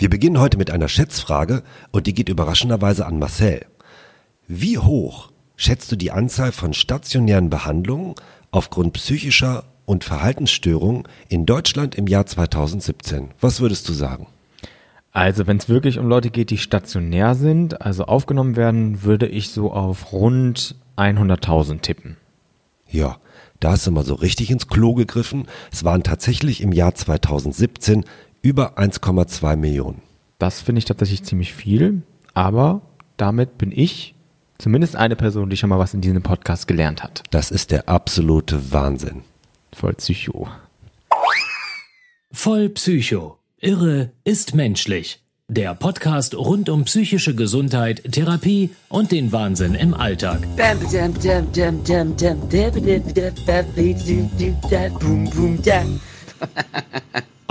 Wir beginnen heute mit einer Schätzfrage und die geht überraschenderweise an Marcel. Wie hoch schätzt du die Anzahl von stationären Behandlungen aufgrund psychischer und Verhaltensstörungen in Deutschland im Jahr 2017? Was würdest du sagen? Also wenn es wirklich um Leute geht, die stationär sind, also aufgenommen werden, würde ich so auf rund 100.000 tippen. Ja, da hast du mal so richtig ins Klo gegriffen. Es waren tatsächlich im Jahr 2017 über 1,2 Millionen. Das finde ich tatsächlich ziemlich viel, aber damit bin ich zumindest eine Person, die schon mal was in diesem Podcast gelernt hat. Das ist der absolute Wahnsinn. Voll Psycho. Voll Psycho. Irre ist menschlich. Der Podcast rund um psychische Gesundheit, Therapie und den Wahnsinn im Alltag.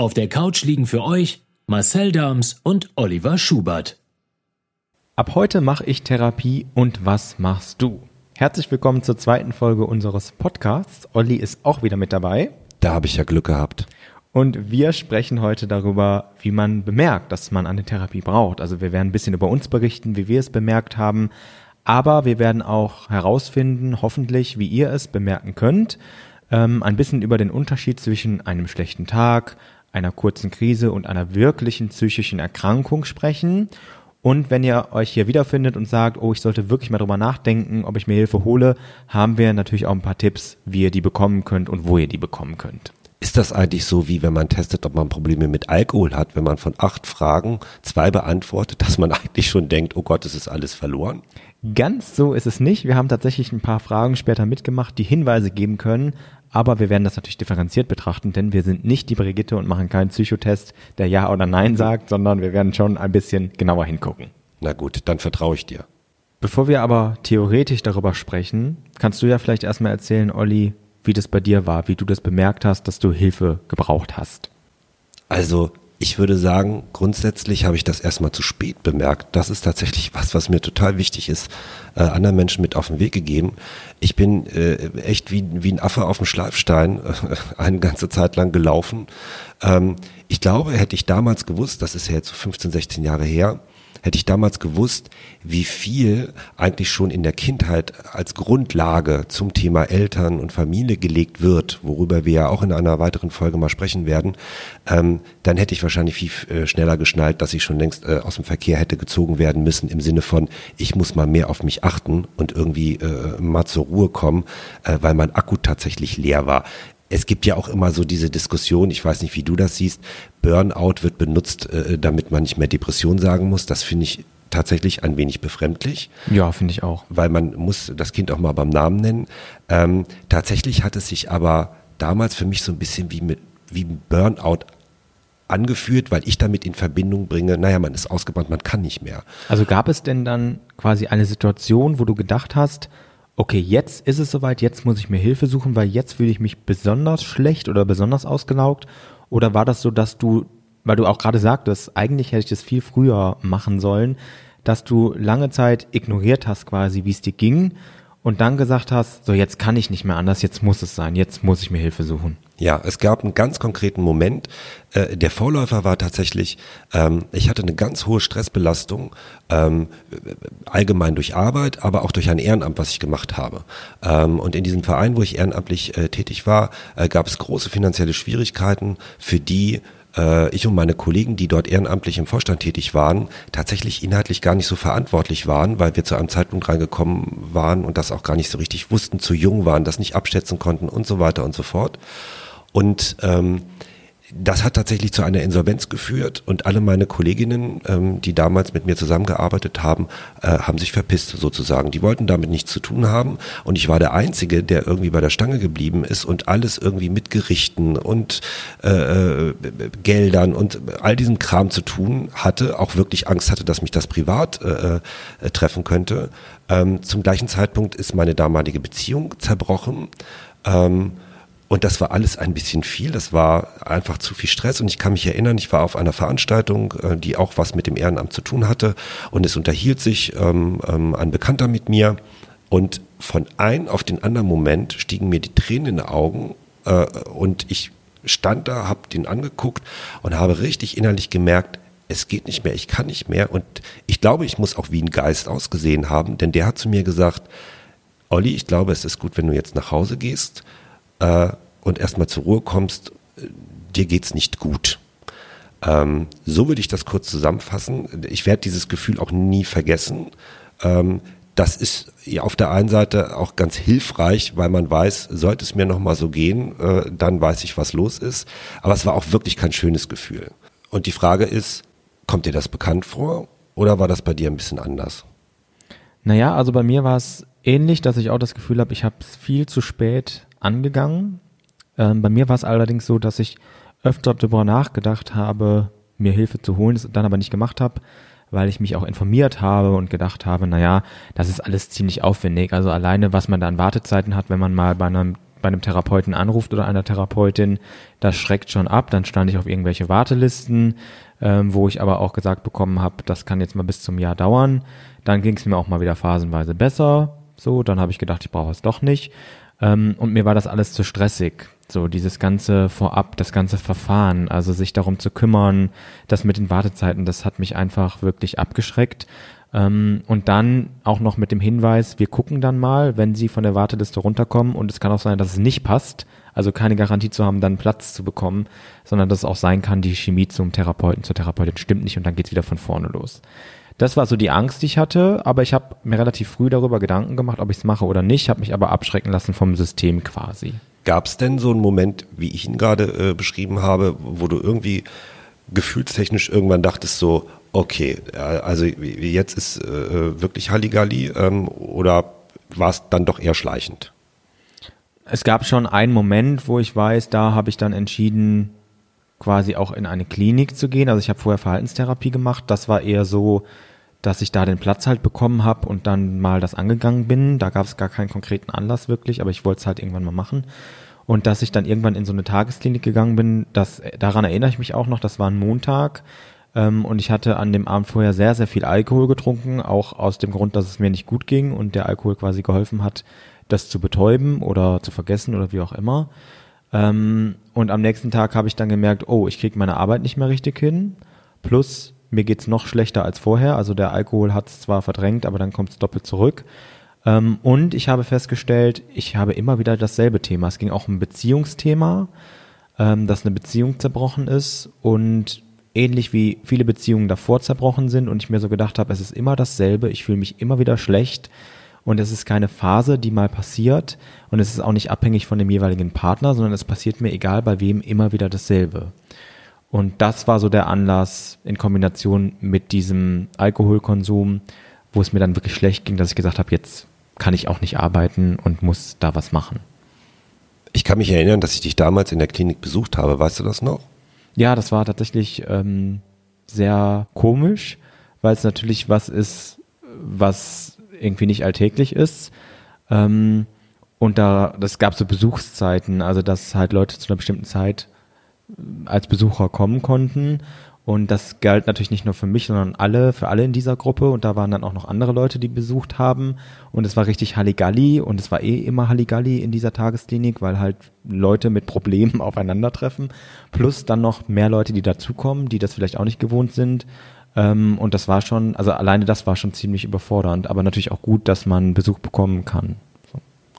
Auf der Couch liegen für euch Marcel Dams und Oliver Schubert. Ab heute mache ich Therapie und was machst du? Herzlich willkommen zur zweiten Folge unseres Podcasts. Olli ist auch wieder mit dabei. Da habe ich ja Glück gehabt. Und wir sprechen heute darüber, wie man bemerkt, dass man eine Therapie braucht. Also wir werden ein bisschen über uns berichten, wie wir es bemerkt haben. Aber wir werden auch herausfinden, hoffentlich, wie ihr es bemerken könnt. Ähm, ein bisschen über den Unterschied zwischen einem schlechten Tag, einer kurzen Krise und einer wirklichen psychischen Erkrankung sprechen. Und wenn ihr euch hier wiederfindet und sagt, oh, ich sollte wirklich mal drüber nachdenken, ob ich mir Hilfe hole, haben wir natürlich auch ein paar Tipps, wie ihr die bekommen könnt und wo ihr die bekommen könnt. Ist das eigentlich so, wie wenn man testet, ob man Probleme mit Alkohol hat, wenn man von acht Fragen zwei beantwortet, dass man eigentlich schon denkt, oh Gott, es ist alles verloren? Ganz so ist es nicht. Wir haben tatsächlich ein paar Fragen später mitgemacht, die Hinweise geben können. Aber wir werden das natürlich differenziert betrachten, denn wir sind nicht die Brigitte und machen keinen Psychotest, der Ja oder Nein sagt, sondern wir werden schon ein bisschen genauer hingucken. Na gut, dann vertraue ich dir. Bevor wir aber theoretisch darüber sprechen, kannst du ja vielleicht erstmal erzählen, Olli, wie das bei dir war, wie du das bemerkt hast, dass du Hilfe gebraucht hast. Also ich würde sagen, grundsätzlich habe ich das erstmal zu spät bemerkt. Das ist tatsächlich was, was mir total wichtig ist, äh, anderen Menschen mit auf den Weg gegeben. Ich bin äh, echt wie, wie ein Affe auf dem Schleifstein äh, eine ganze Zeit lang gelaufen. Ähm, ich glaube, hätte ich damals gewusst, das ist ja jetzt so 15, 16 Jahre her, hätte ich damals gewusst, wie viel eigentlich schon in der Kindheit als Grundlage zum Thema Eltern und Familie gelegt wird, worüber wir ja auch in einer weiteren Folge mal sprechen werden, ähm, dann hätte ich wahrscheinlich viel äh, schneller geschnallt, dass ich schon längst äh, aus dem Verkehr hätte gezogen werden müssen im Sinne von, ich muss mal mehr auf mich achten und irgendwie äh, mal zur Ruhe kommen, äh, weil mein Akku tatsächlich leer war es gibt ja auch immer so diese Diskussion, ich weiß nicht, wie du das siehst, Burnout wird benutzt, äh, damit man nicht mehr Depression sagen muss. Das finde ich tatsächlich ein wenig befremdlich. Ja, finde ich auch. Weil man muss das Kind auch mal beim Namen nennen. Ähm, tatsächlich hat es sich aber damals für mich so ein bisschen wie mit wie Burnout angeführt, weil ich damit in Verbindung bringe, naja, man ist ausgebrannt, man kann nicht mehr. Also gab es denn dann quasi eine Situation, wo du gedacht hast, okay, jetzt ist es soweit, jetzt muss ich mir Hilfe suchen, weil jetzt fühle ich mich besonders schlecht oder besonders ausgelaugt? Oder war das so, dass du, weil du auch gerade sagtest, eigentlich hätte ich das viel früher machen sollen, dass du lange Zeit ignoriert hast quasi, wie es dir ging und dann gesagt hast, so jetzt kann ich nicht mehr anders, jetzt muss es sein, jetzt muss ich mir Hilfe suchen? Ja, es gab einen ganz konkreten Moment. Äh, der Vorläufer war tatsächlich, ähm, ich hatte eine ganz hohe Stressbelastung, ähm, allgemein durch Arbeit, aber auch durch ein Ehrenamt, was ich gemacht habe. Ähm, und in diesem Verein, wo ich ehrenamtlich äh, tätig war, äh, gab es große finanzielle Schwierigkeiten, für die äh, ich und meine Kollegen, die dort ehrenamtlich im Vorstand tätig waren, tatsächlich inhaltlich gar nicht so verantwortlich waren, weil wir zu einem Zeitpunkt reingekommen waren und das auch gar nicht so richtig wussten, zu jung waren, das nicht abschätzen konnten und so weiter und so fort. Und ähm, das hat tatsächlich zu einer Insolvenz geführt und alle meine Kolleginnen, ähm, die damals mit mir zusammengearbeitet haben, äh, haben sich verpisst sozusagen. Die wollten damit nichts zu tun haben und ich war der Einzige, der irgendwie bei der Stange geblieben ist und alles irgendwie mit Gerichten und äh, äh Geldern und all diesem Kram zu tun hatte, auch wirklich Angst hatte, dass mich das privat äh, äh, treffen könnte. Ähm, zum gleichen Zeitpunkt ist meine damalige Beziehung zerbrochen. Ähm, und das war alles ein bisschen viel. Das war einfach zu viel Stress. Und ich kann mich erinnern, ich war auf einer Veranstaltung, äh, die auch was mit dem Ehrenamt zu tun hatte. Und es unterhielt sich ähm, ähm, ein Bekannter mit mir. Und von einem auf den anderen Moment stiegen mir die Tränen in die Augen. Äh, und ich stand da, habe den angeguckt und habe richtig innerlich gemerkt, es geht nicht mehr, ich kann nicht mehr. Und ich glaube, ich muss auch wie ein Geist ausgesehen haben, denn der hat zu mir gesagt, Olli, ich glaube, es ist gut, wenn du jetzt nach Hause gehst äh, und erstmal zur Ruhe kommst, dir geht's nicht gut. Ähm, so würde ich das kurz zusammenfassen. Ich werde dieses Gefühl auch nie vergessen. Ähm, das ist auf der einen Seite auch ganz hilfreich, weil man weiß, sollte es mir nochmal so gehen, äh, dann weiß ich, was los ist. Aber es war auch wirklich kein schönes Gefühl. Und die Frage ist, kommt dir das bekannt vor oder war das bei dir ein bisschen anders? Naja, also bei mir war es ähnlich, dass ich auch das Gefühl habe, ich habe es viel zu spät angegangen. Ähm, bei mir war es allerdings so, dass ich öfter darüber nachgedacht habe, mir Hilfe zu holen, es dann aber nicht gemacht habe, weil ich mich auch informiert habe und gedacht habe, naja, das ist alles ziemlich aufwendig. Also alleine, was man da an Wartezeiten hat, wenn man mal bei einem, bei einem Therapeuten anruft oder einer Therapeutin, das schreckt schon ab. Dann stand ich auf irgendwelche Wartelisten, ähm, wo ich aber auch gesagt bekommen habe, das kann jetzt mal bis zum Jahr dauern. Dann ging es mir auch mal wieder phasenweise besser. So, dann habe ich gedacht, ich brauche es doch nicht. Ähm, und mir war das alles zu stressig. So dieses ganze Vorab, das ganze Verfahren, also sich darum zu kümmern, das mit den Wartezeiten, das hat mich einfach wirklich abgeschreckt. Ähm, und dann auch noch mit dem Hinweis, wir gucken dann mal, wenn Sie von der Warteliste runterkommen und es kann auch sein, dass es nicht passt, also keine Garantie zu haben, dann Platz zu bekommen, sondern dass es auch sein kann, die Chemie zum Therapeuten, zur Therapeutin stimmt nicht und dann geht's wieder von vorne los. Das war so die Angst, die ich hatte, aber ich habe mir relativ früh darüber Gedanken gemacht, ob ich es mache oder nicht, habe mich aber abschrecken lassen vom System quasi. Gab es denn so einen Moment, wie ich ihn gerade äh, beschrieben habe, wo du irgendwie gefühlstechnisch irgendwann dachtest so, okay, also jetzt ist äh, wirklich Halligalli ähm, oder war es dann doch eher schleichend? Es gab schon einen Moment, wo ich weiß, da habe ich dann entschieden, quasi auch in eine Klinik zu gehen. Also ich habe vorher Verhaltenstherapie gemacht. Das war eher so, dass ich da den Platz halt bekommen habe und dann mal das angegangen bin. Da gab es gar keinen konkreten Anlass wirklich, aber ich wollte es halt irgendwann mal machen. Und dass ich dann irgendwann in so eine Tagesklinik gegangen bin, das, daran erinnere ich mich auch noch, das war ein Montag. Ähm, und ich hatte an dem Abend vorher sehr, sehr viel Alkohol getrunken, auch aus dem Grund, dass es mir nicht gut ging und der Alkohol quasi geholfen hat, das zu betäuben oder zu vergessen oder wie auch immer. Ähm, und am nächsten Tag habe ich dann gemerkt, oh, ich kriege meine Arbeit nicht mehr richtig hin. Plus mir geht's noch schlechter als vorher. Also der Alkohol hat es zwar verdrängt, aber dann kommt es doppelt zurück. Ähm, und ich habe festgestellt, ich habe immer wieder dasselbe Thema. Es ging auch um ein Beziehungsthema, ähm, dass eine Beziehung zerbrochen ist und ähnlich wie viele Beziehungen davor zerbrochen sind und ich mir so gedacht habe, es ist immer dasselbe, ich fühle mich immer wieder schlecht und es ist keine Phase, die mal passiert und es ist auch nicht abhängig von dem jeweiligen Partner, sondern es passiert mir egal bei wem immer wieder dasselbe. Und das war so der Anlass in Kombination mit diesem Alkoholkonsum, wo es mir dann wirklich schlecht ging, dass ich gesagt habe, jetzt kann ich auch nicht arbeiten und muss da was machen. Ich kann mich erinnern, dass ich dich damals in der Klinik besucht habe. Weißt du das noch? Ja, das war tatsächlich ähm, sehr komisch, weil es natürlich was ist, was irgendwie nicht alltäglich ist. Ähm, und da, das gab so Besuchszeiten, also dass halt Leute zu einer bestimmten Zeit als Besucher kommen konnten. Und das galt natürlich nicht nur für mich, sondern alle, für alle in dieser Gruppe. Und da waren dann auch noch andere Leute, die besucht haben. Und es war richtig Halligalli. Und es war eh immer Halligalli in dieser Tagesklinik, weil halt Leute mit Problemen aufeinandertreffen. Plus dann noch mehr Leute, die dazukommen, die das vielleicht auch nicht gewohnt sind. Ähm, und das war schon, also alleine das war schon ziemlich überfordernd. Aber natürlich auch gut, dass man Besuch bekommen kann.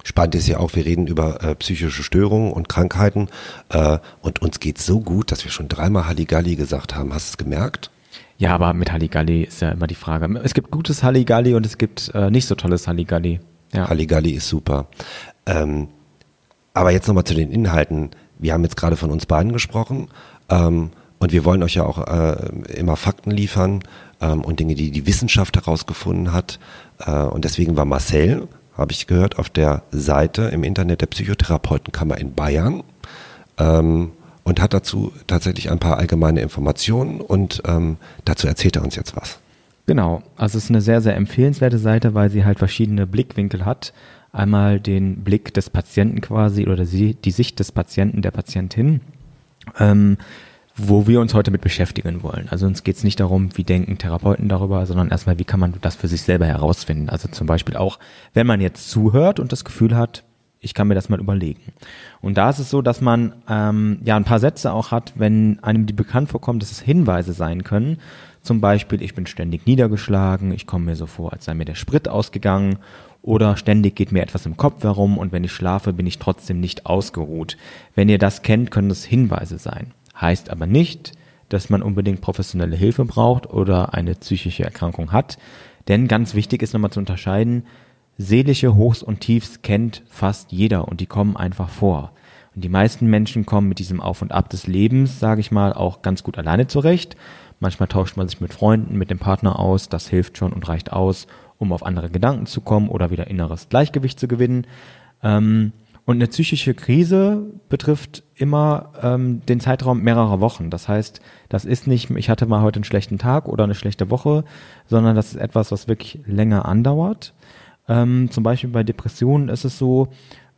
Spannend ist ja auch, wir reden über äh, psychische Störungen und Krankheiten äh, und uns geht so gut, dass wir schon dreimal Halligalli gesagt haben. Hast du es gemerkt? Ja, aber mit Halligalli ist ja immer die Frage. Es gibt gutes Halligalli und es gibt äh, nicht so tolles Halligalli. Ja. Halligalli ist super. Ähm, aber jetzt nochmal zu den Inhalten. Wir haben jetzt gerade von uns beiden gesprochen ähm, und wir wollen euch ja auch äh, immer Fakten liefern ähm, und Dinge, die die Wissenschaft herausgefunden hat. Äh, und deswegen war Marcel habe ich gehört, auf der Seite im Internet der Psychotherapeutenkammer in Bayern ähm, und hat dazu tatsächlich ein paar allgemeine Informationen und ähm, dazu erzählt er uns jetzt was. Genau, also es ist eine sehr, sehr empfehlenswerte Seite, weil sie halt verschiedene Blickwinkel hat. Einmal den Blick des Patienten quasi oder die, Sicht des Patienten, der Patientin. Ähm, wo wir uns heute mit beschäftigen wollen. Also uns geht es nicht darum, wie denken Therapeuten darüber, sondern erstmal, wie kann man das für sich selber herausfinden. Also zum Beispiel auch, wenn man jetzt zuhört und das Gefühl hat, ich kann mir das mal überlegen. Und da ist es so, dass man ähm, ja ein paar Sätze auch hat, wenn einem die bekannt vorkommt, dass es Hinweise sein können. Zum Beispiel, ich bin ständig niedergeschlagen, ich komme mir so vor, als sei mir der Sprit ausgegangen oder ständig geht mir etwas im Kopf herum und wenn ich schlafe, bin ich trotzdem nicht ausgeruht. Wenn ihr das kennt, können das Hinweise sein. Heißt aber nicht, dass man unbedingt professionelle Hilfe braucht oder eine psychische Erkrankung hat. Denn ganz wichtig ist nochmal zu unterscheiden, seelische Hochs und Tiefs kennt fast jeder und die kommen einfach vor. Und die meisten Menschen kommen mit diesem Auf und Ab des Lebens, sage ich mal, auch ganz gut alleine zurecht. Manchmal tauscht man sich mit Freunden, mit dem Partner aus, das hilft schon und reicht aus, um auf andere Gedanken zu kommen oder wieder inneres Gleichgewicht zu gewinnen. Ähm, und eine psychische Krise betrifft immer ähm, den Zeitraum mehrerer Wochen. Das heißt, das ist nicht, ich hatte mal heute einen schlechten Tag oder eine schlechte Woche, sondern das ist etwas, was wirklich länger andauert. Ähm, zum Beispiel bei Depressionen ist es so,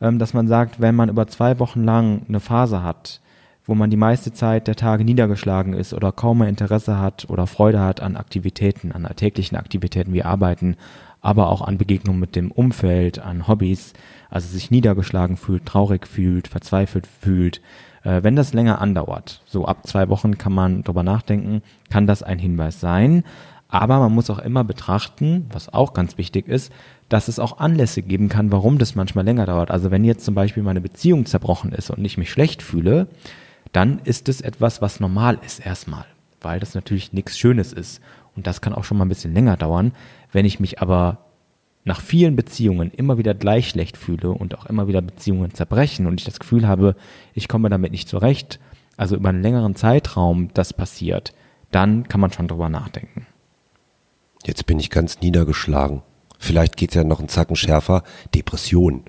ähm, dass man sagt, wenn man über zwei Wochen lang eine Phase hat, wo man die meiste Zeit der Tage niedergeschlagen ist oder kaum mehr Interesse hat oder Freude hat an Aktivitäten, an alltäglichen Aktivitäten wie Arbeiten, aber auch an Begegnungen mit dem Umfeld, an Hobbys, also sich niedergeschlagen fühlt, traurig fühlt, verzweifelt fühlt. Äh, wenn das länger andauert, so ab zwei Wochen kann man drüber nachdenken, kann das ein Hinweis sein. Aber man muss auch immer betrachten, was auch ganz wichtig ist, dass es auch Anlässe geben kann, warum das manchmal länger dauert. Also wenn jetzt zum Beispiel meine Beziehung zerbrochen ist und ich mich schlecht fühle, dann ist es etwas, was normal ist erstmal, weil das natürlich nichts Schönes ist. Und das kann auch schon mal ein bisschen länger dauern. Wenn ich mich aber nach vielen Beziehungen immer wieder gleich schlecht fühle und auch immer wieder Beziehungen zerbrechen und ich das Gefühl habe, ich komme damit nicht zurecht, also über einen längeren Zeitraum das passiert, dann kann man schon drüber nachdenken. Jetzt bin ich ganz niedergeschlagen. Vielleicht geht's ja noch einen Zacken schärfer. Depression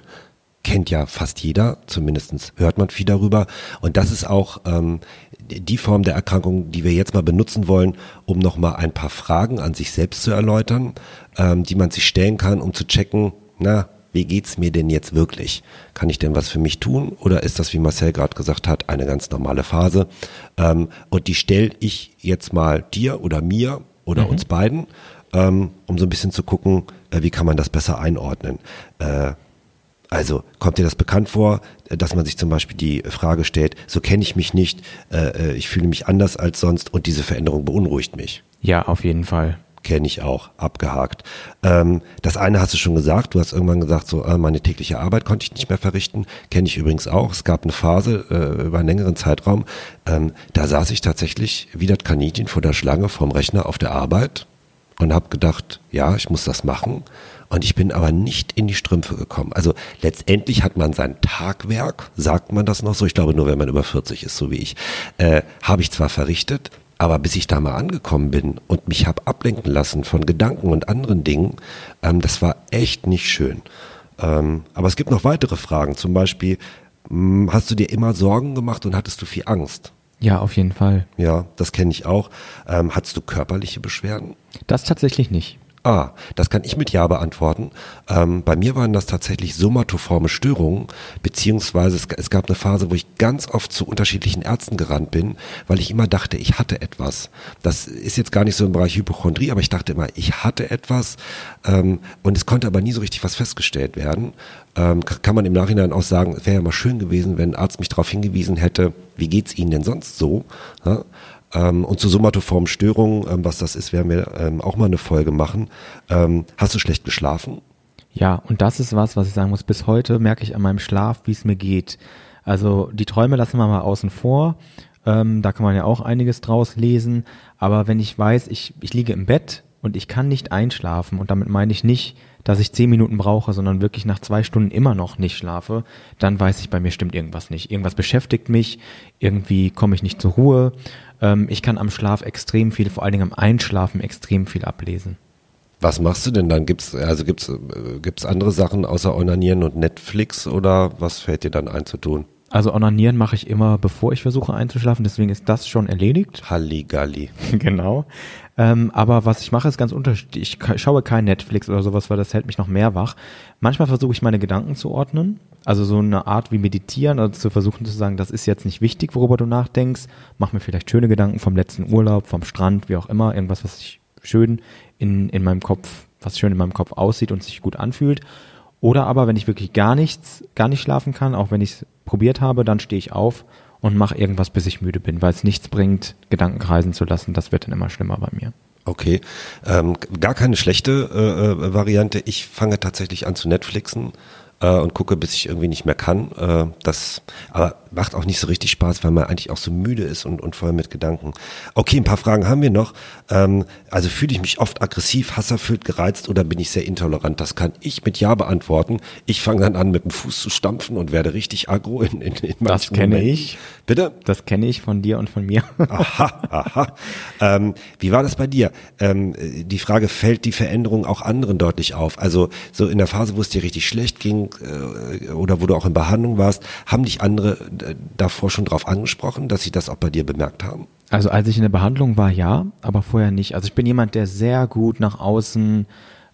kennt ja fast jeder, zumindest hört man viel darüber. Und das ist auch ähm, die Form der Erkrankung, die wir jetzt mal benutzen wollen, um nochmal ein paar Fragen an sich selbst zu erläutern, ähm, die man sich stellen kann, um zu checken, na, wie geht's mir denn jetzt wirklich? Kann ich denn was für mich tun? Oder ist das, wie Marcel gerade gesagt hat, eine ganz normale Phase? Ähm, und die stelle ich jetzt mal dir oder mir oder mhm. uns beiden, ähm, um so ein bisschen zu gucken, äh, wie kann man das besser einordnen. Äh, also kommt dir das bekannt vor, dass man sich zum Beispiel die Frage stellt, so kenne ich mich nicht, äh, äh, ich fühle mich anders als sonst und diese Veränderung beunruhigt mich. Ja, auf jeden Fall. Kenne ich auch, abgehakt. Ähm, das eine hast du schon gesagt, du hast irgendwann gesagt, so äh, meine tägliche Arbeit konnte ich nicht mehr verrichten. Kenne ich übrigens auch. Es gab eine Phase äh, über einen längeren Zeitraum, ähm, da saß ich tatsächlich wie das Kaninchen vor der Schlange vorm Rechner auf der Arbeit und habe gedacht, ja, ich muss das machen und ich bin aber nicht in die Strümpfe gekommen. Also letztendlich hat man sein Tagwerk, sagt man das noch so, ich glaube nur, wenn man über 40 ist, so wie ich, äh, habe ich zwar verrichtet, aber bis ich da mal angekommen bin und mich habe ablenken lassen von Gedanken und anderen Dingen, ähm, das war echt nicht schön. Ähm, aber es gibt noch weitere Fragen. Zum Beispiel, mh, hm, hast du dir immer Sorgen gemacht und hattest du viel Angst? Ja, auf jeden Fall. Ja, das kenne ich auch. Ähm, hattest du körperliche Beschwerden? Das tatsächlich nicht. Ah, das kann ich mit Ja beantworten. Ähm, bei mir waren das tatsächlich somatoforme Störungen, beziehungsweise es, es, gab eine Phase, wo ich ganz oft zu unterschiedlichen Ärzten gerannt bin, weil ich immer dachte, ich hatte etwas. Das ist jetzt gar nicht so im Bereich Hypochondrie, aber ich dachte immer, ich hatte etwas ähm, und es konnte aber nie so richtig was festgestellt werden. Ähm, kann man im Nachhinein auch sagen, es wäre ja mal schön gewesen, wenn ein Arzt mich darauf hingewiesen hätte, wie geht's Ihnen denn sonst so? Ja? Ähm, und zu somatoformen Störungen, ähm, was das ist, werden wir ähm, auch mal eine Folge machen. Ähm, hast du schlecht geschlafen? Ja, und das ist was, was ich sagen muss. Bis heute merke ich an meinem Schlaf, wie es mir geht. Also die Träume lassen wir mal außen vor. Ähm, da kann man ja auch einiges draus lesen. Aber wenn ich weiß, ich, ich liege im Bett und ich kann nicht einschlafen, und damit meine ich nicht, dass ich zehn Minuten brauche, sondern wirklich nach zwei Stunden immer noch nicht schlafe, dann weiß ich, bei mir stimmt irgendwas nicht. Irgendwas beschäftigt mich, irgendwie komme ich nicht zur Ruhe. Ähm, ich kann am Schlaf extrem viel, vor allen Dingen am Einschlafen extrem viel ablesen. Was machst du denn dann? Gibt's also gibt's äh, gibt's andere Sachen außer Onanieren und Netflix oder was fällt dir dann ein zu tun? Also Onanieren mache ich immer, bevor ich versuche einzuschlafen, deswegen ist das schon erledigt. Halligalli. genau. Ähm, aber was ich mache, ist ganz unterschiedlich. Ich schaue kein Netflix oder sowas, weil das hält mich noch mehr wach. Manchmal versuche ich meine Gedanken zu ordnen. Also so eine Art wie meditieren, also zu versuchen zu sagen, das ist jetzt nicht wichtig, worüber du nachdenkst. Mach mir vielleicht schöne Gedanken vom letzten Urlaub, vom Strand, wie auch immer. Irgendwas, was sich schön in, in meinem Kopf, was schön in meinem Kopf aussieht und sich gut anfühlt. Oder aber, wenn ich wirklich gar nichts, gar nicht schlafen kann, auch wenn ich es probiert habe, dann stehe ich auf und mache irgendwas, bis ich müde bin, weil es nichts bringt, Gedanken kreisen zu lassen. Das wird dann immer schlimmer bei mir. Okay, ähm, gar keine schlechte äh, äh Variante. Ich fange tatsächlich an zu Netflixen äh, und gucke, bis ich irgendwie nicht mehr kann. Äh, das aber macht auch nicht so richtig Spaß, weil man eigentlich auch so müde ist und, und voll mit Gedanken. Okay, ein paar Fragen haben wir noch. Ähm, also fühle ich mich oft aggressiv, hasserfüllt, gereizt oder bin ich sehr intolerant? Das kann ich mit Ja beantworten. Ich fange dann an, mit dem Fuß zu stampfen und werde richtig aggro in, in, in Das kenne ich. Bitte? Das kenne ich von dir und von mir. aha, aha. Ähm, wie war das bei dir? Ähm, die Frage, fällt die Veränderung auch anderen deutlich auf? Also so in der Phase, wo es dir richtig schlecht ging äh, oder wo du auch in Behandlung warst, haben dich andere äh, davor schon drauf angesprochen, dass sie das auch bei dir bemerkt haben? Also als ich in der Behandlung war, ja, aber vorher nicht. Also ich bin jemand, der sehr gut nach außen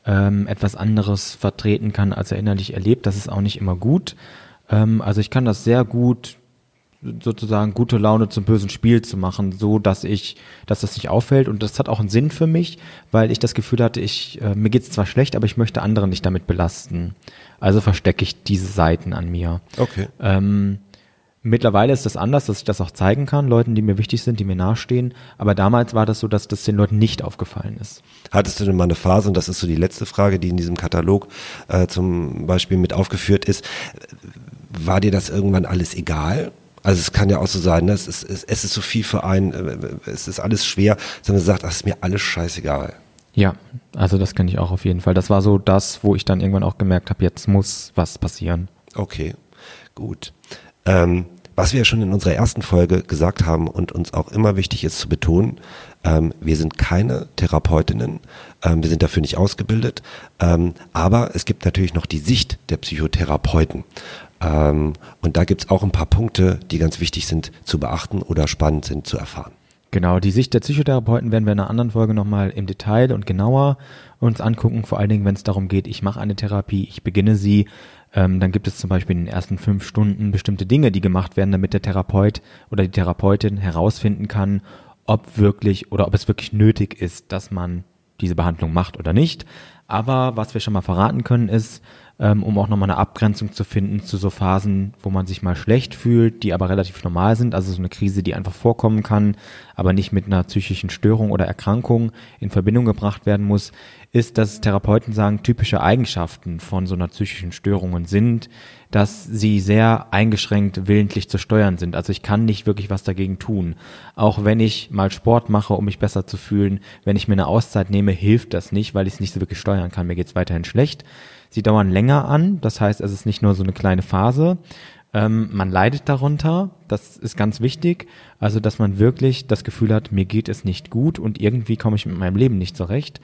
ähm, etwas anderes vertreten kann, als er innerlich erlebt. Das ist auch nicht immer gut. Ähm, also ich kann das sehr gut sozusagen gute Laune zum bösen Spiel zu machen, so dass ich, dass das nicht auffällt und das hat auch einen Sinn für mich, weil ich das Gefühl hatte, ich äh, mir geht's zwar schlecht, aber ich möchte andere nicht damit belasten. Also verstecke ich diese Seiten an mir. Okay. Ähm, Mittlerweile ist das anders, dass ich das auch zeigen kann, Leuten, die mir wichtig sind, die mir nahestehen. Aber damals war das so, dass das den Leuten nicht aufgefallen ist. Hattest du denn mal eine Phase, und das ist so die letzte Frage, die in diesem Katalog äh, zum Beispiel mit aufgeführt ist, war dir das irgendwann alles egal? Also es kann ja auch so sein, ne? es, ist, es, ist so viel für einen, äh, es ist alles schwer, sondern sagt, das ist mir alles scheißegal. Ja, also das kenne ich auch auf jeden Fall. Das war so das, wo ich dann irgendwann auch gemerkt habe, jetzt muss was passieren. Okay, gut. Ähm, was wir ja schon in unserer ersten Folge gesagt haben und uns auch immer wichtig ist zu betonen, ähm, wir sind keine Therapeutinnen, ähm, wir sind dafür nicht ausgebildet, ähm, aber es gibt natürlich noch die Sicht der Psychotherapeuten. Ähm, und da gibt es auch ein paar Punkte, die ganz wichtig sind zu beachten oder spannend sind zu erfahren. Genau, die Sicht der Psychotherapeuten werden wir in einer anderen Folge nochmal im Detail und genauer uns angucken, vor allen Dingen, wenn es darum geht, ich mache eine Therapie, ich beginne sie, ähm, dann gibt es zum Beispiel in den ersten fünf Stunden bestimmte Dinge, die gemacht werden, damit der Therapeut oder die Therapeutin herausfinden kann, ob wirklich oder ob es wirklich nötig ist, dass man diese Behandlung macht oder nicht. Aber was wir schon mal verraten können, ist, ähm, um auch nochmal eine Abgrenzung zu finden zu so Phasen, wo man sich mal schlecht fühlt, die aber relativ normal sind, also so eine Krise, die einfach vorkommen kann, aber nicht mit einer psychischen Störung oder Erkrankung in Verbindung gebracht werden muss, ist, dass Therapeuten sagen, typische Eigenschaften von so einer psychischen Störung sind, dass sie sehr eingeschränkt willentlich zu steuern sind. Also ich kann nicht wirklich was dagegen tun. Auch wenn ich mal Sport mache, um mich besser zu fühlen, wenn ich mir eine Auszeit nehme, hilft das nicht, weil ich es nicht so wirklich steuern kann. Mir geht's weiterhin schlecht. Sie dauern länger an, das heißt, es ist nicht nur so eine kleine Phase. Ähm, man leidet darunter, das ist ganz wichtig. Also, dass man wirklich das Gefühl hat, mir geht es nicht gut und irgendwie komme ich mit meinem Leben nicht zurecht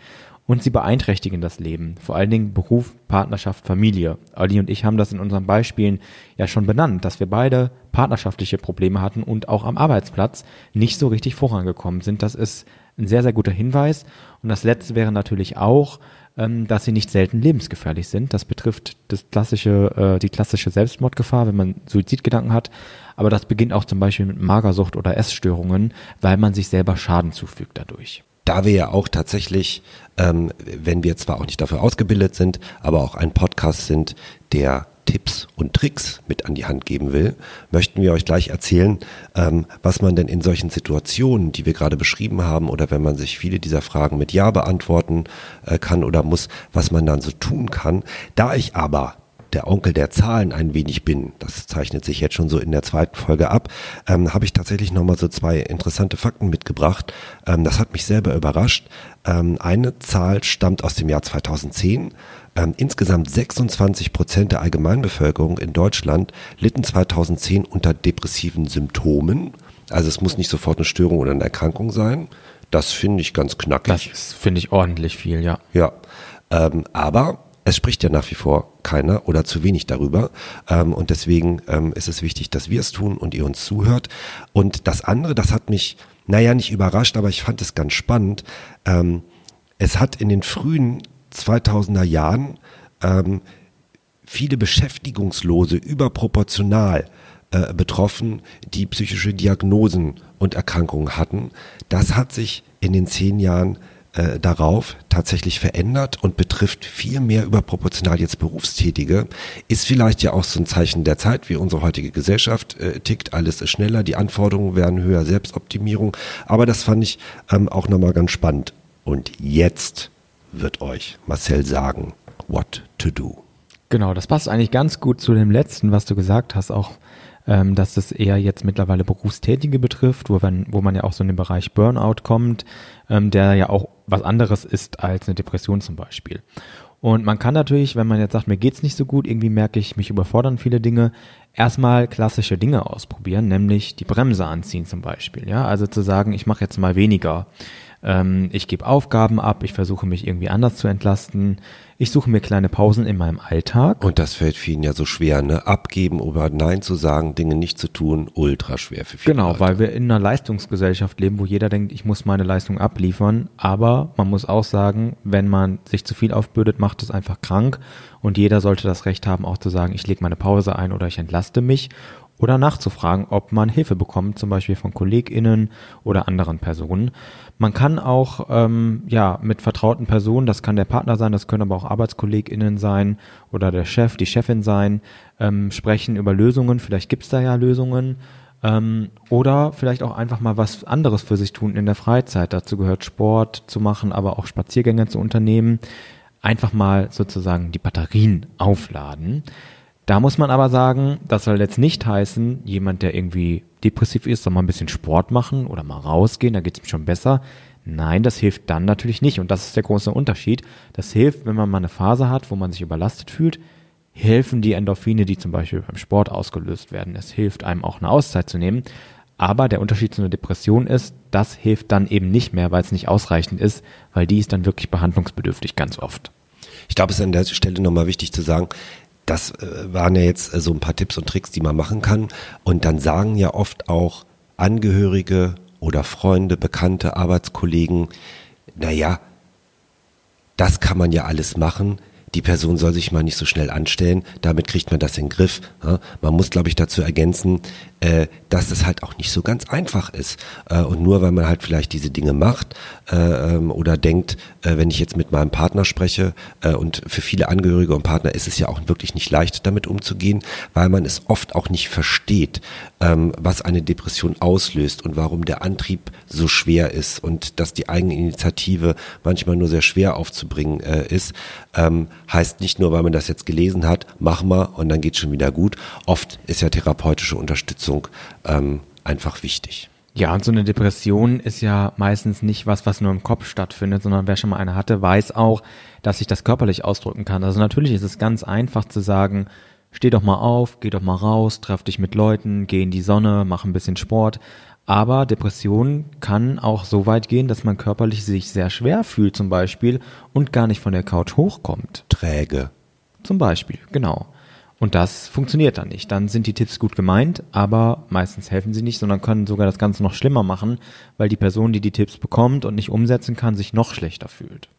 und sie beeinträchtigen das Leben. Vor allen Dingen Beruf, Partnerschaft, Familie. Ali und ich haben das in unseren Beispielen ja schon benannt, dass wir beide partnerschaftliche Probleme hatten und auch am Arbeitsplatz nicht so richtig vorangekommen sind. Das ist ein sehr, sehr guter Hinweis. Und das letzte wäre natürlich auch, ähm, dass sie nicht selten lebensgefährlich sind. Das betrifft das klassische, äh, die klassische Selbstmordgefahr, wenn man Suizidgedanken hat. Aber das beginnt auch zum Beispiel mit Magersucht oder Essstörungen, weil man sich selber Schaden zufügt dadurch da wir ja auch tatsächlich, ähm, wenn wir zwar auch nicht dafür ausgebildet sind, aber auch ein Podcast sind, der Tipps und Tricks mit an die Hand geben will, möchten wir euch gleich erzählen, ähm, was man denn in solchen Situationen, die wir gerade beschrieben haben, oder wenn man sich viele dieser Fragen mit Ja beantworten äh, kann oder muss, was man dann so tun kann. Da ich aber der Onkel der Zahlen ein wenig bin, das zeichnet sich jetzt schon so in der zweiten Folge ab, ähm, habe ich tatsächlich nochmal so zwei interessante Fakten mitgebracht. Ähm, das hat mich selber überrascht. Ähm, eine Zahl stammt aus dem Jahr 2010. Ähm, insgesamt 26 Prozent der Allgemeinbevölkerung in Deutschland litten 2010 unter depressiven Symptomen. Also es muss nicht sofort eine Störung oder eine Erkrankung sein. Das finde ich ganz knackig. Das finde ich ordentlich viel, ja. Ja. Ähm, aber es spricht ja nach wie vor keiner oder zu wenig darüber. Ähm, und deswegen ähm, ist es wichtig, dass wir es tun und ihr uns zuhört. Und das andere, das hat mich, naja, nicht überrascht, aber ich fand es ganz spannend. Ähm, es hat in den frühen 2000er Jahren ähm, viele Beschäftigungslose überproportional äh, betroffen, die psychische Diagnosen und Erkrankungen hatten. Das hat sich in den zehn Jahren äh, darauf tatsächlich verändert und betrifft viel mehr überproportional jetzt Berufstätige. Ist vielleicht ja auch so ein Zeichen der Zeit, wie unsere heutige Gesellschaft äh, tickt. Alles ist schneller, die Anforderungen werden höher, Selbstoptimierung. Aber das fand ich ähm, auch nochmal ganz spannend. Und jetzt wird euch Marcel sagen, what to do. Genau, das passt eigentlich ganz gut zu dem letzten, was du gesagt hast, auch ähm, dass das eher jetzt mittlerweile Berufstätige betrifft, wo, man, wo man ja auch so in den Bereich Burnout kommt, ähm, der ja auch was anderes ist als eine Depression zum Beispiel. Und man kann natürlich, wenn man jetzt sagt, mir geht's nicht so gut, irgendwie merke ich, mich überfordern viele Dinge, erstmal klassische Dinge ausprobieren, nämlich die Bremse anziehen zum Beispiel. Ja, also zu sagen, ich mache jetzt mal weniger. Ähm, ich gebe Aufgaben ab, ich versuche mich irgendwie anders zu entlasten. Ich suche mir kleine Pausen in meinem Alltag. Und das fällt vielen ja so schwer, ne? Abgeben oder Nein zu sagen, Dinge nicht zu tun, ultra schwer für viele. Genau, Leute. weil wir in einer Leistungsgesellschaft leben, wo jeder denkt, ich muss meine Leistung abliefern. Aber man muss auch sagen, wenn man sich zu viel aufbürdet, macht es einfach krank. Und jeder sollte das Recht haben, auch zu sagen, ich lege meine Pause ein oder ich entlaste mich oder nachzufragen, ob man Hilfe bekommt, zum Beispiel von KollegInnen oder anderen Personen. Man kann auch ähm, ja mit vertrauten Personen, das kann der Partner sein, das können aber auch ArbeitskollegInnen sein oder der Chef, die Chefin sein, ähm, sprechen über Lösungen. Vielleicht gibt's da ja Lösungen. Ähm, oder vielleicht auch einfach mal was anderes für sich tun in der Freizeit. Dazu gehört Sport zu machen, aber auch Spaziergänge zu unternehmen. Einfach mal sozusagen die Batterien aufladen. Da muss man aber sagen, das soll jetzt nicht heißen, jemand, der irgendwie depressiv ist, soll mal ein bisschen Sport machen oder mal rausgehen, da geht es ihm schon besser. Nein, das hilft dann natürlich nicht. Und das ist der große Unterschied. Das hilft, wenn man mal eine Phase hat, wo man sich überlastet fühlt, helfen die Endorphine, die zum Beispiel beim Sport ausgelöst werden. Es hilft einem auch eine Auszeit zu nehmen. Aber der Unterschied zu einer Depression ist, das hilft dann eben nicht mehr, weil es nicht ausreichend ist, weil die ist dann wirklich behandlungsbedürftig ganz oft. Ich glaube, es ist an der Stelle nochmal wichtig zu sagen, das äh, waren ja jetzt äh, so ein paar Tipps und Tricks, die man machen kann. Und dann sagen ja oft auch Angehörige oder Freunde, Bekannte, Arbeitskollegen, naja, das kann man ja alles machen. Die Person soll sich mal nicht so schnell anstellen. Damit kriegt man das in den Griff. Man muss, glaube ich, dazu ergänzen, äh, dass es halt auch nicht so ganz einfach ist. Äh, und nur weil man halt vielleicht diese Dinge macht äh, ähm, oder denkt, äh, wenn ich jetzt mit meinem Partner spreche äh, und für viele Angehörige und Partner ist es ja auch wirklich nicht leicht, damit umzugehen, weil man es oft auch nicht versteht, ähm, was eine Depression auslöst und warum der Antrieb so schwer ist und dass die eigene Initiative manchmal nur sehr schwer aufzubringen äh, ist, ähm, heißt nicht nur, weil man das jetzt gelesen hat, mach mal und dann geht schon wieder gut. Oft ist ja therapeutische Unterstützung Unterstützung ähm, einfach wichtig. Ja, und so eine Depression ist ja meistens nicht was, was nur im Kopf stattfindet, sondern wer schon mal eine hatte, weiß auch, dass sich das körperlich ausdrücken kann. Also natürlich ist es ganz einfach zu sagen, steh doch mal auf, geh doch mal raus, treff dich mit Leuten, geh in die Sonne, mach ein bisschen Sport. Aber Depression kann auch so weit gehen, dass man körperlich sich sehr schwer fühlt zum Beispiel und gar nicht von der Couch hochkommt. Träge. Zum Beispiel, genau. Und das funktioniert dann nicht. Dann sind die Tipps gut gemeint, aber meistens helfen sie nicht, sondern können sogar das Ganze noch schlimmer machen, weil die Person, die die Tipps bekommt und nicht umsetzen kann, sich noch schlechter fühlt.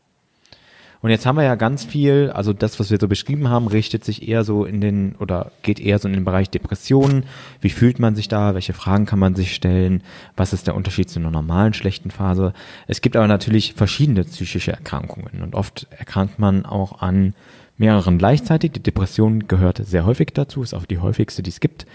Und jetzt haben wir ja ganz viel, also das, was wir so beschrieben haben, richtet sich eher so in den oder geht eher so in den Bereich Depressionen. Wie fühlt man sich da? Welche Fragen kann man sich stellen? Was ist der Unterschied zu einer normalen schlechten Phase? Es gibt aber natürlich verschiedene psychische Erkrankungen und oft erkrankt man auch an mehreren gleichzeitig. Die Depression gehört sehr häufig dazu, ist auch die häufigste, die es gibt.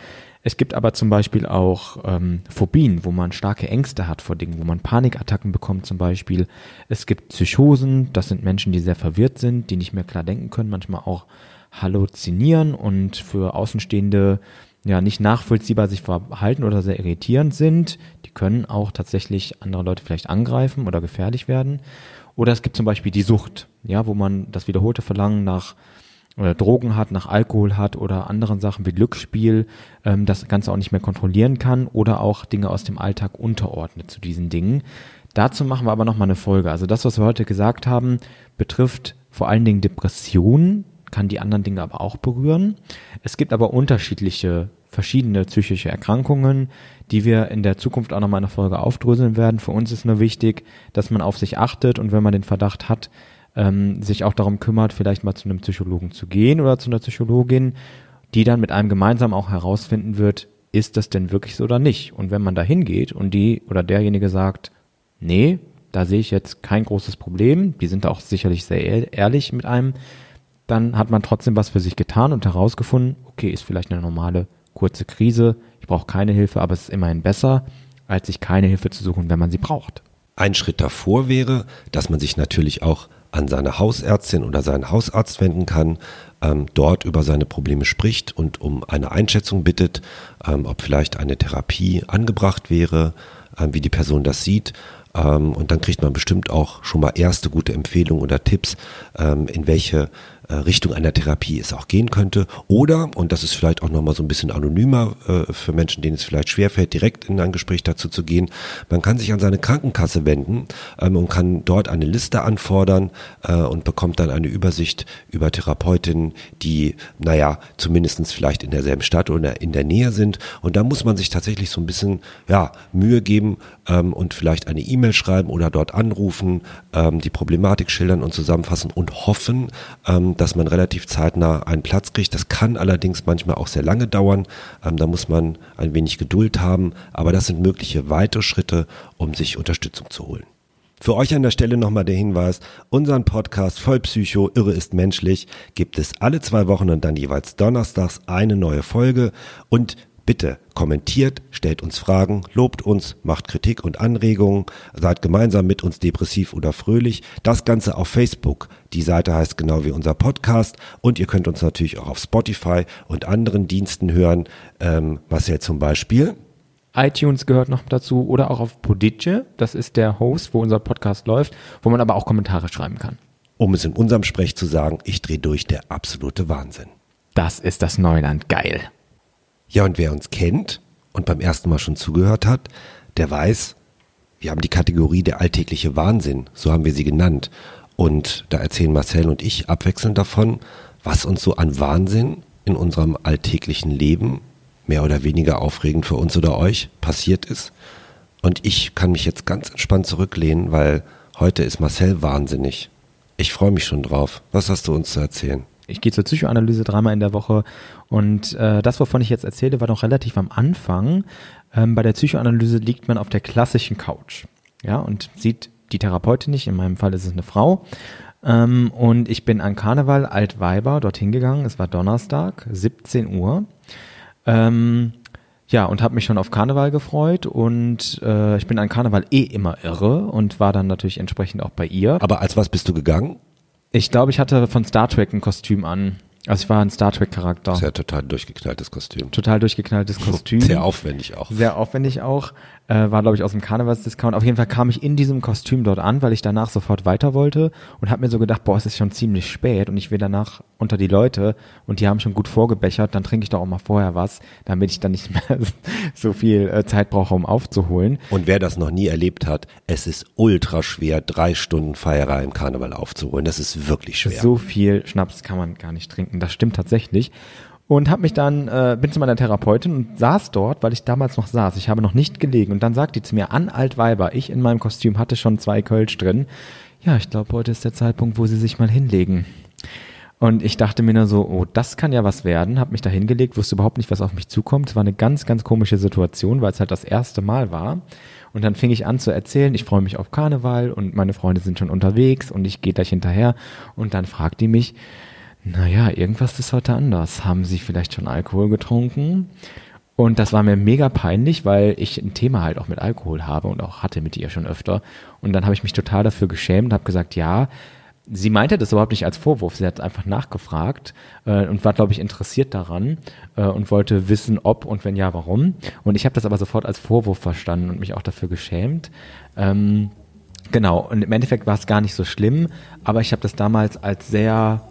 Es gibt aber zum Beispiel auch ähm, Phobien, wo man starke Ängste hat vor Dingen, wo man Panikattacken bekommt zum Beispiel. Es gibt Psychosen, das sind Menschen, die sehr verwirrt sind, die nicht mehr klar denken können, manchmal auch halluzinieren und für Außenstehende ja nicht nachvollziehbar sich verhalten oder sehr irritierend sind. Die können auch tatsächlich andere Leute vielleicht angreifen oder gefährlich werden. Oder es gibt zum Beispiel die Sucht, ja, wo man das wiederholte Verlangen nach oder Drogen hat, nach Alkohol hat oder anderen Sachen wie Glücksspiel, ähm, das Ganze auch nicht mehr kontrollieren kann oder auch Dinge aus dem Alltag unterordnet zu diesen Dingen. Dazu machen wir aber nochmal eine Folge. Also das, was wir heute gesagt haben, betrifft vor allen Dingen Depressionen, kann die anderen Dinge aber auch berühren. Es gibt aber unterschiedliche, verschiedene psychische Erkrankungen, die wir in der Zukunft auch nochmal in der Folge aufdröseln werden. Für uns ist nur wichtig, dass man auf sich achtet und wenn man den Verdacht hat, ähm, sich auch darum kümmert, vielleicht mal zu einem Psychologen zu gehen oder zu einer Psychologin, die dann mit einem gemeinsam auch herausfinden wird, ist das denn wirklich so oder nicht? Und wenn man da hingeht und die oder derjenige sagt, nee, da sehe ich jetzt kein großes Problem, die sind auch sicherlich sehr ehrlich mit einem, dann hat man trotzdem was für sich getan und herausgefunden, okay, ist vielleicht eine normale kurze Krise, ich brauche keine Hilfe, aber es ist immerhin besser, als sich keine Hilfe zu suchen, wenn man sie braucht. Ein Schritt davor wäre, dass man sich natürlich auch an seine Hausärztin oder seinen Hausarzt wenden kann, ähm, dort über seine Probleme spricht und um eine Einschätzung bittet, ähm, ob vielleicht eine Therapie angebracht wäre, ähm, wie die Person das sieht. Ähm, und dann kriegt man bestimmt auch schon mal erste gute Empfehlungen oder Tipps, ähm, in welche Richtung einer Therapie es auch gehen könnte. Oder, und das ist vielleicht auch nochmal so ein bisschen anonymer äh, für Menschen, denen es vielleicht schwerfällt, direkt in ein Gespräch dazu zu gehen, man kann sich an seine Krankenkasse wenden ähm, und kann dort eine Liste anfordern äh, und bekommt dann eine Übersicht über Therapeutinnen, die, naja, zumindestens vielleicht in derselben Stadt oder in der Nähe sind. Und da muss man sich tatsächlich so ein bisschen, ja, Mühe geben ähm, und vielleicht eine E-Mail schreiben oder dort anrufen, ähm, die Problematik schildern und zusammenfassen und hoffen, ähm, dass man relativ zeitnah einen Platz kriegt. Das kann allerdings manchmal auch sehr lange dauern. Ähm, da muss man ein wenig Geduld haben. Aber das sind mögliche weitere Schritte, um sich Unterstützung zu holen. Für euch an der Stelle nochmal der Hinweis, unseren Podcast Vollpsycho, Irre ist menschlich, gibt es alle zwei Wochen und dann jeweils donnerstags eine neue Folge und Bitte kommentiert, stellt uns Fragen, lobt uns, macht Kritik und Anregungen, seid gemeinsam mit uns depressiv oder fröhlich. Das Ganze auf Facebook. Die Seite heißt genau wie unser Podcast und ihr könnt uns natürlich auch auf Spotify und anderen Diensten hören. Ähm, Marcel zum Beispiel. iTunes gehört noch dazu oder auch auf Podice. Das ist der Host, wo unser Podcast läuft, wo man aber auch Kommentare schreiben kann. Um es in unserem Sprech zu sagen, ich drehe durch der absolute Wahnsinn. Das ist das Neuland. Geil. Ja, und wer uns kennt und beim ersten Mal schon zugehört hat, der weiß, wir haben die Kategorie der alltägliche Wahnsinn, so haben wir sie genannt. Und da erzählen Marcel und ich abwechselnd davon, was uns so an Wahnsinn in unserem alltäglichen Leben, mehr oder weniger aufregend für uns oder euch, passiert ist. Und ich kann mich jetzt ganz entspannt zurücklehnen, weil heute ist Marcel wahnsinnig. Ich freue mich schon drauf. Was hast du uns zu erzählen? Ich gehe zur Psychoanalyse dreimal in der Woche und äh, das, wovon ich jetzt erzähle, war noch relativ am Anfang. Ähm, bei der Psychoanalyse liegt man auf der klassischen Couch, ja, und sieht die Therapeutin nicht. In meinem Fall ist es eine Frau. Ähm, und ich bin an Karneval Altweiber dorthin gegangen. Es war Donnerstag, 17 Uhr. Ähm, ja, und habe mich schon auf Karneval gefreut und äh, ich bin an Karneval eh immer irre und war dann natürlich entsprechend auch bei ihr. Aber als was bist du gegangen? Ich glaube, ich hatte von Star Trek ein Kostüm an. Also ich war ein Star Trek Charakter. Sehr total durchgeknalltes Kostüm. Total durchgeknalltes Kostüm. Sehr aufwendig auch. Sehr aufwendig auch. Äh, war, glaube ich, aus dem Karnevalsdiscount. Auf jeden Fall kam ich in diesem Kostüm dort an, weil ich danach sofort weiter wollte und habe mir so gedacht, boah, es ist schon ziemlich spät und ich will danach unter die Leute und die haben schon gut vorgebechert, dann trinke ich doch auch mal vorher was, damit ich dann nicht mehr so viel äh, Zeit brauche, um aufzuholen. Und wer das noch nie erlebt hat, es ist ultra schwer, drei Stunden Feierei im Karneval aufzuholen. Das ist wirklich schwer. So viel Schnaps kann man gar nicht trinken. Das stimmt tatsächlich und habe mich dann äh, bin zu meiner Therapeutin und saß dort, weil ich damals noch saß. Ich habe noch nicht gelegen und dann sagt die zu mir an Altweiber, ich in meinem Kostüm hatte schon zwei Kölsch drin. Ja, ich glaube, heute ist der Zeitpunkt, wo sie sich mal hinlegen. Und ich dachte mir nur so, oh, das kann ja was werden. Habe mich da hingelegt, wusste überhaupt nicht, was auf mich zukommt. Es war eine ganz, ganz komische Situation, weil es halt das erste Mal war. Und dann fing ich an zu erzählen, ich freue mich auf Karneval und meine Freunde sind schon unterwegs und ich gehe gleich hinterher. Und dann fragt die mich, naja, irgendwas ist heute anders. Haben Sie vielleicht schon Alkohol getrunken? Und das war mir mega peinlich, weil ich ein Thema halt auch mit Alkohol habe und auch hatte mit ihr schon öfter. Und dann habe ich mich total dafür geschämt und habe gesagt, ja, sie meinte das überhaupt nicht als Vorwurf. Sie hat einfach nachgefragt äh, und war, glaube ich, interessiert daran äh, und wollte wissen, ob und wenn ja, warum. Und ich habe das aber sofort als Vorwurf verstanden und mich auch dafür geschämt. Ähm, genau, und im Endeffekt war es gar nicht so schlimm, aber ich habe das damals als sehr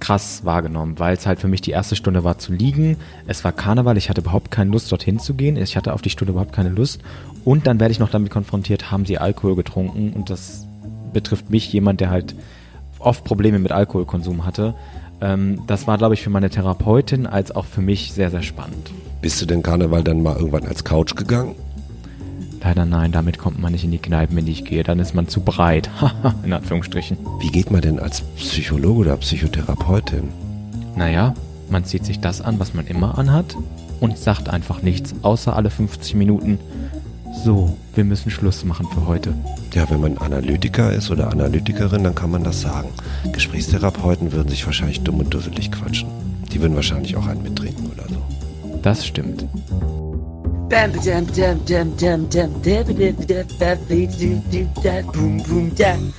krass wahrgenommen, weil es halt für mich die erste Stunde war zu liegen. Es war Karneval, ich hatte überhaupt keine Lust dorthin zu gehen. Ich hatte auf die Stunde überhaupt keine Lust. Und dann werde ich noch damit konfrontiert, haben sie Alkohol getrunken und das betrifft mich, jemand, der halt oft Probleme mit Alkoholkonsum hatte. Ähm, das war, glaube ich, für meine Therapeutin als auch für mich sehr, sehr spannend. Bist du denn Karneval dann mal irgendwann als Couch gegangen? Leider nein, damit kommt man nicht in die Kneipen, wenn ich gehe. Dann ist man zu breit. Haha, in Anführungsstrichen. Wie geht man denn als Psychologe oder Psychotherapeutin? Naja, man zieht sich das an, was man immer anhat und sagt einfach nichts, außer alle 50 Minuten, so, wir müssen Schluss machen für heute. Ja, wenn man Analytiker ist oder Analytikerin, dann kann man das sagen. Gesprächstherapeuten würden sich wahrscheinlich dumm und dusselig quatschen. Die würden wahrscheinlich auch einen mittrinken oder so. Das stimmt. bam bam bam bam bam bam. dam dam dam dam dam dam dam dam dam dam